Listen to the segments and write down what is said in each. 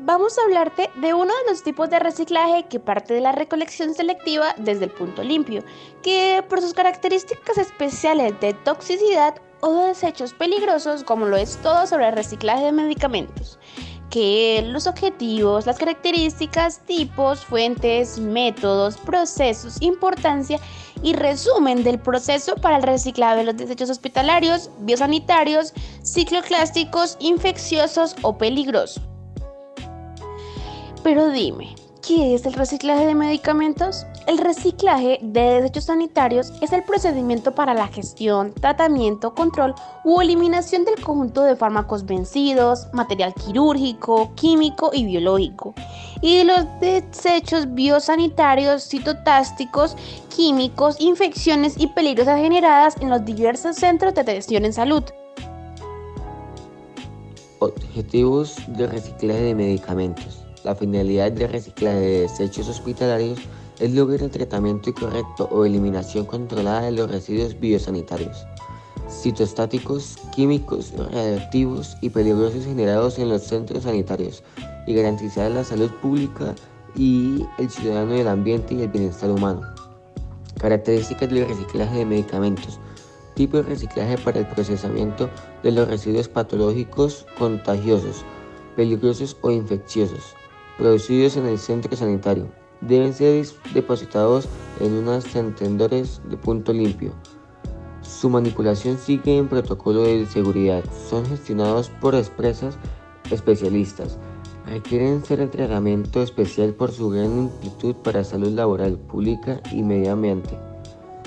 Vamos a hablarte de uno de los tipos de reciclaje que parte de la recolección selectiva desde el punto limpio, que por sus características especiales de toxicidad o de desechos peligrosos, como lo es todo sobre el reciclaje de medicamentos, que los objetivos, las características, tipos, fuentes, métodos, procesos, importancia y resumen del proceso para el reciclado de los desechos hospitalarios, biosanitarios, cicloclásticos, infecciosos o peligrosos. Pero dime, ¿qué es el reciclaje de medicamentos? El reciclaje de desechos sanitarios es el procedimiento para la gestión, tratamiento, control u eliminación del conjunto de fármacos vencidos, material quirúrgico, químico y biológico, y de los desechos biosanitarios, citotásticos, químicos, infecciones y peligrosas generadas en los diversos centros de atención en salud. Objetivos de reciclaje de medicamentos. La finalidad del reciclaje de desechos hospitalarios es lograr el tratamiento correcto o eliminación controlada de los residuos biosanitarios, citostáticos, químicos, radioactivos y peligrosos generados en los centros sanitarios y garantizar la salud pública y el ciudadano del ambiente y el bienestar humano. Características del reciclaje de medicamentos. Tipo de reciclaje para el procesamiento de los residuos patológicos contagiosos, peligrosos o infecciosos producidos en el centro sanitario. Deben ser depositados en unos contendores de punto limpio. Su manipulación sigue en protocolo de seguridad. Son gestionados por expresas especialistas. Requieren ser tratamiento especial por su gran amplitud para salud laboral, pública y medio ambiente.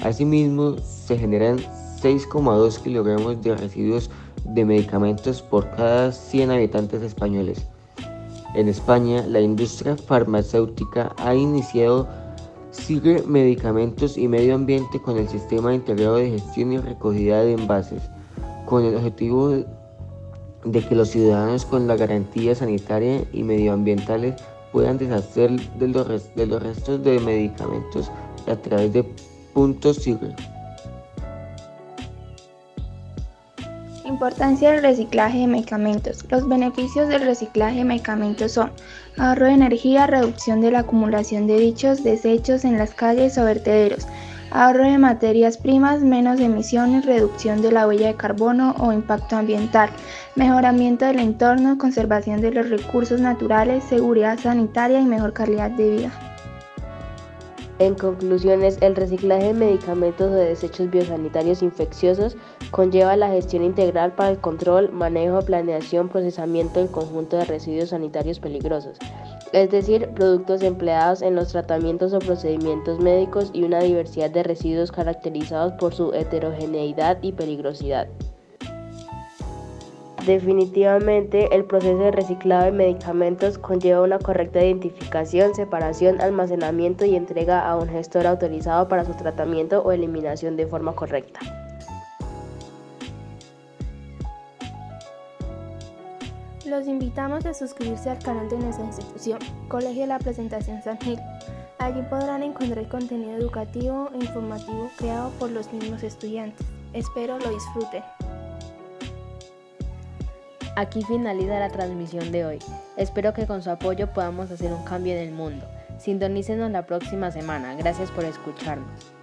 Asimismo, se generan 6,2 kilogramos de residuos de medicamentos por cada 100 habitantes españoles. En España, la industria farmacéutica ha iniciado Sigue Medicamentos y Medio Ambiente con el Sistema Integrado de Gestión y Recogida de Envases, con el objetivo de que los ciudadanos con la garantía sanitaria y medioambientales puedan deshacer de los, de los restos de medicamentos a través de puntos SIGRE. Importancia del reciclaje de medicamentos. Los beneficios del reciclaje de medicamentos son ahorro de energía, reducción de la acumulación de dichos desechos en las calles o vertederos, ahorro de materias primas, menos emisiones, reducción de la huella de carbono o impacto ambiental, mejoramiento del entorno, conservación de los recursos naturales, seguridad sanitaria y mejor calidad de vida. En conclusiones, el reciclaje de medicamentos o de desechos biosanitarios infecciosos conlleva la gestión integral para el control, manejo, planeación, procesamiento del conjunto de residuos sanitarios peligrosos, es decir, productos empleados en los tratamientos o procedimientos médicos y una diversidad de residuos caracterizados por su heterogeneidad y peligrosidad. Definitivamente, el proceso de reciclado de medicamentos conlleva una correcta identificación, separación, almacenamiento y entrega a un gestor autorizado para su tratamiento o eliminación de forma correcta. Los invitamos a suscribirse al canal de nuestra institución, Colegio de la Presentación San Gil. Allí podrán encontrar contenido educativo e informativo creado por los mismos estudiantes. Espero lo disfruten. Aquí finaliza la transmisión de hoy. Espero que con su apoyo podamos hacer un cambio en el mundo. Sintonícenos la próxima semana. Gracias por escucharnos.